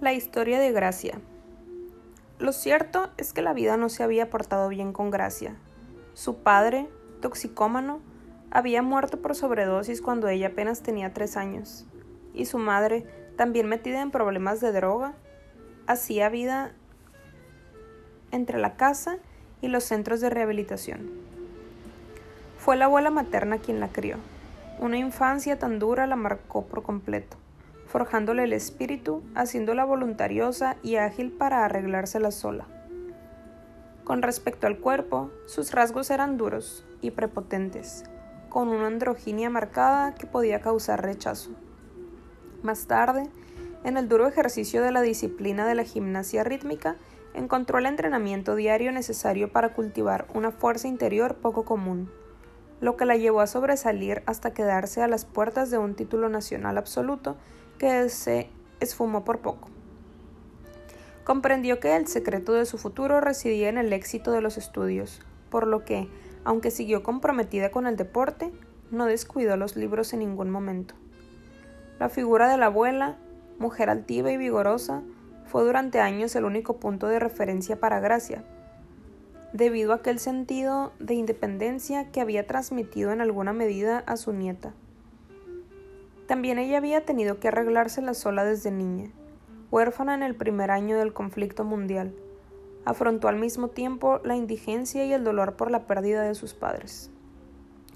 La historia de Gracia. Lo cierto es que la vida no se había portado bien con Gracia. Su padre, toxicómano, había muerto por sobredosis cuando ella apenas tenía tres años, y su madre, también metida en problemas de droga, hacía vida entre la casa y los centros de rehabilitación. Fue la abuela materna quien la crió. Una infancia tan dura la marcó por completo forjándole el espíritu, haciéndola voluntariosa y ágil para arreglársela sola. Con respecto al cuerpo, sus rasgos eran duros y prepotentes, con una androginia marcada que podía causar rechazo. Más tarde, en el duro ejercicio de la disciplina de la gimnasia rítmica, encontró el entrenamiento diario necesario para cultivar una fuerza interior poco común, lo que la llevó a sobresalir hasta quedarse a las puertas de un título nacional absoluto que se esfumó por poco. Comprendió que el secreto de su futuro residía en el éxito de los estudios, por lo que, aunque siguió comprometida con el deporte, no descuidó los libros en ningún momento. La figura de la abuela, mujer altiva y vigorosa, fue durante años el único punto de referencia para Gracia, debido a aquel sentido de independencia que había transmitido en alguna medida a su nieta. También ella había tenido que arreglársela sola desde niña, huérfana en el primer año del conflicto mundial. Afrontó al mismo tiempo la indigencia y el dolor por la pérdida de sus padres.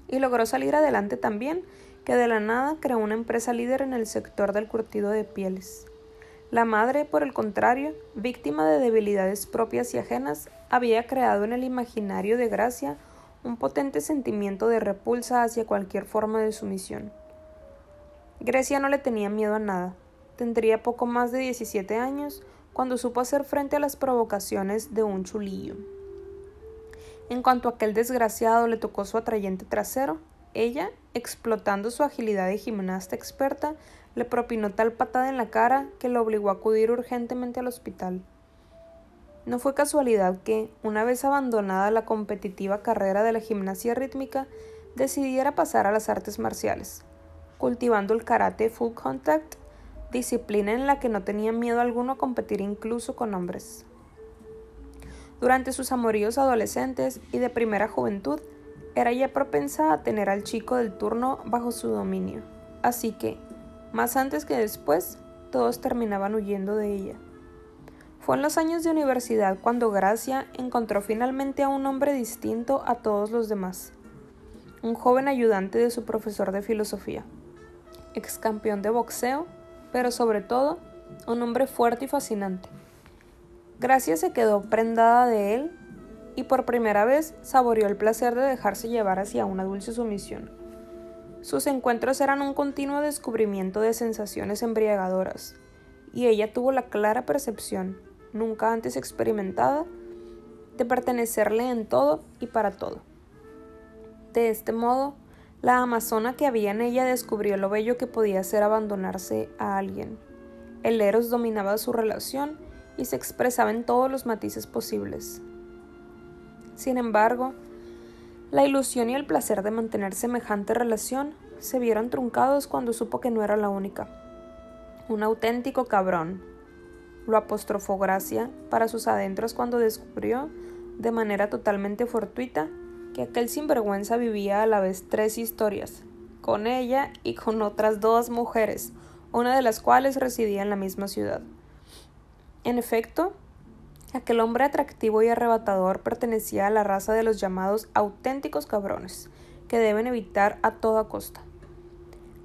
Y logró salir adelante también, que de la nada creó una empresa líder en el sector del curtido de pieles. La madre, por el contrario, víctima de debilidades propias y ajenas, había creado en el imaginario de Gracia un potente sentimiento de repulsa hacia cualquier forma de sumisión. Grecia no le tenía miedo a nada. Tendría poco más de 17 años cuando supo hacer frente a las provocaciones de un chulillo. En cuanto aquel desgraciado le tocó su atrayente trasero, ella, explotando su agilidad de gimnasta experta, le propinó tal patada en la cara que lo obligó a acudir urgentemente al hospital. No fue casualidad que, una vez abandonada la competitiva carrera de la gimnasia rítmica, decidiera pasar a las artes marciales, cultivando el karate full contact, disciplina en la que no tenía miedo alguno a competir incluso con hombres. Durante sus amoríos adolescentes y de primera juventud, era ya propensa a tener al chico del turno bajo su dominio, así que, más antes que después, todos terminaban huyendo de ella. Fue en los años de universidad cuando Gracia encontró finalmente a un hombre distinto a todos los demás, un joven ayudante de su profesor de filosofía ex campeón de boxeo, pero sobre todo un hombre fuerte y fascinante. Gracia se quedó prendada de él y por primera vez saboreó el placer de dejarse llevar hacia una dulce sumisión. Sus encuentros eran un continuo descubrimiento de sensaciones embriagadoras, y ella tuvo la clara percepción, nunca antes experimentada, de pertenecerle en todo y para todo. De este modo, la amazona que había en ella descubrió lo bello que podía ser abandonarse a alguien. El Eros dominaba su relación y se expresaba en todos los matices posibles. Sin embargo, la ilusión y el placer de mantener semejante relación se vieron truncados cuando supo que no era la única. Un auténtico cabrón. Lo apostrofó Gracia para sus adentros cuando descubrió, de manera totalmente fortuita, que aquel sinvergüenza vivía a la vez tres historias, con ella y con otras dos mujeres, una de las cuales residía en la misma ciudad. En efecto, aquel hombre atractivo y arrebatador pertenecía a la raza de los llamados auténticos cabrones, que deben evitar a toda costa.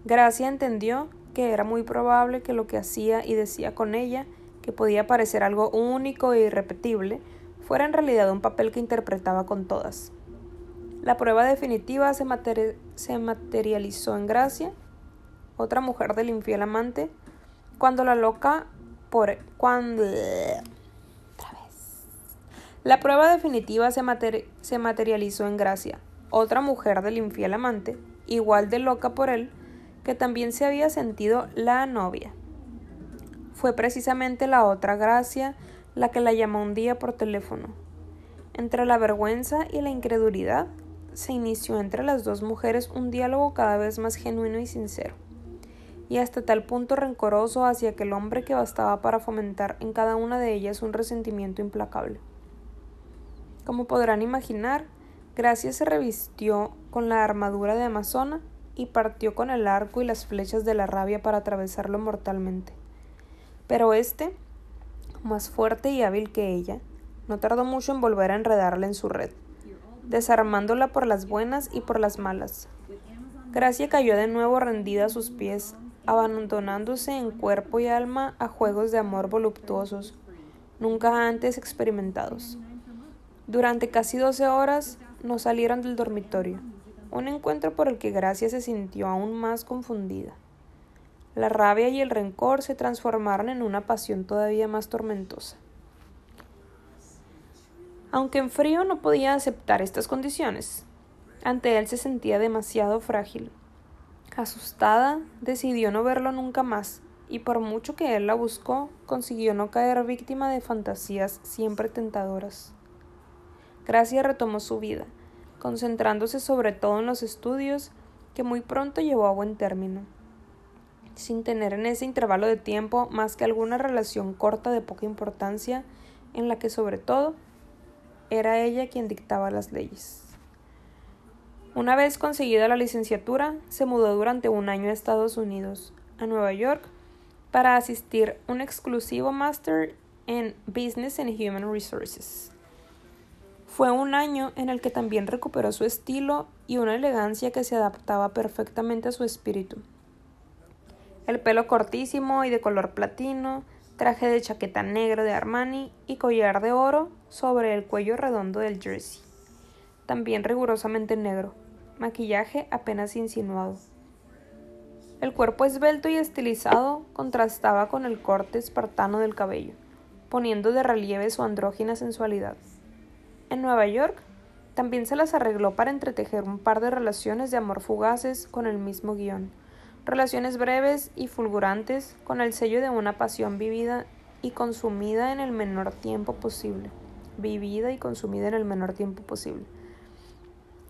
Gracia entendió que era muy probable que lo que hacía y decía con ella, que podía parecer algo único e irrepetible, fuera en realidad un papel que interpretaba con todas. La prueba definitiva se, materializó en Gracia, otra mujer del infiel amante, cuando la loca por cuando otra vez. La prueba definitiva se, se materializó en Gracia, otra mujer del infiel amante, igual de loca por él, que también se había sentido la novia. Fue precisamente la otra Gracia la que la llamó un día por teléfono. Entre la vergüenza y la incredulidad, se inició entre las dos mujeres un diálogo cada vez más genuino y sincero. y hasta tal punto rencoroso hacia aquel hombre que bastaba para fomentar en cada una de ellas un resentimiento implacable. Como podrán imaginar, Gracia se revistió con la armadura de Amazona y partió con el arco y las flechas de la rabia para atravesarlo mortalmente. Pero éste, más fuerte y hábil que ella, no tardó mucho en volver a enredarla en su red, desarmándola por las buenas y por las malas. Gracia cayó de nuevo rendida a sus pies, abandonándose en cuerpo y alma a juegos de amor voluptuosos, nunca antes experimentados. Durante casi doce horas no salieron del dormitorio, un encuentro por el que Gracia se sintió aún más confundida. La rabia y el rencor se transformaron en una pasión todavía más tormentosa. Aunque en frío no podía aceptar estas condiciones, ante él se sentía demasiado frágil. Asustada, decidió no verlo nunca más, y por mucho que él la buscó, consiguió no caer víctima de fantasías siempre tentadoras. Gracia retomó su vida, concentrándose sobre todo en los estudios, que muy pronto llevó a buen término sin tener en ese intervalo de tiempo más que alguna relación corta de poca importancia, en la que sobre todo era ella quien dictaba las leyes. Una vez conseguida la licenciatura, se mudó durante un año a Estados Unidos, a Nueva York, para asistir un exclusivo máster en Business and Human Resources. Fue un año en el que también recuperó su estilo y una elegancia que se adaptaba perfectamente a su espíritu el pelo cortísimo y de color platino, traje de chaqueta negro de Armani y collar de oro sobre el cuello redondo del jersey, también rigurosamente negro, maquillaje apenas insinuado. El cuerpo esbelto y estilizado contrastaba con el corte espartano del cabello, poniendo de relieve su andrógina sensualidad. En Nueva York, también se las arregló para entretejer un par de relaciones de amor fugaces con el mismo guion, relaciones breves y fulgurantes con el sello de una pasión vivida y consumida en el menor tiempo posible, vivida y consumida en el menor tiempo posible,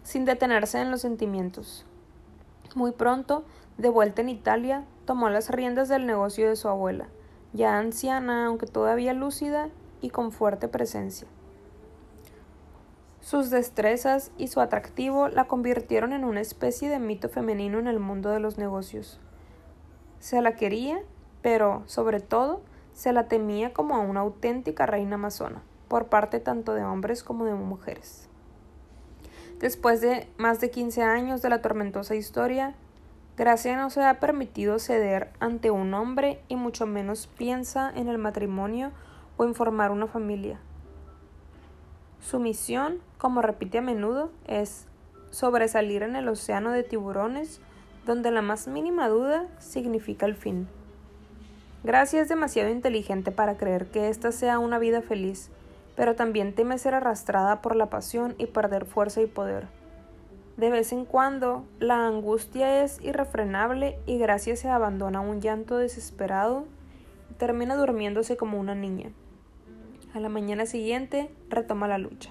sin detenerse en los sentimientos. Muy pronto, de vuelta en Italia, tomó las riendas del negocio de su abuela, ya anciana, aunque todavía lúcida y con fuerte presencia. Sus destrezas y su atractivo la convirtieron en una especie de mito femenino en el mundo de los negocios. Se la quería, pero, sobre todo, se la temía como a una auténtica reina amazona, por parte tanto de hombres como de mujeres. Después de más de 15 años de la tormentosa historia, Gracia no se ha permitido ceder ante un hombre y mucho menos piensa en el matrimonio o en formar una familia. Su misión, como repite a menudo, es sobresalir en el océano de tiburones donde la más mínima duda significa el fin. Gracia es demasiado inteligente para creer que esta sea una vida feliz, pero también teme ser arrastrada por la pasión y perder fuerza y poder. De vez en cuando, la angustia es irrefrenable y Gracia se abandona a un llanto desesperado y termina durmiéndose como una niña. A la mañana siguiente retoma la lucha.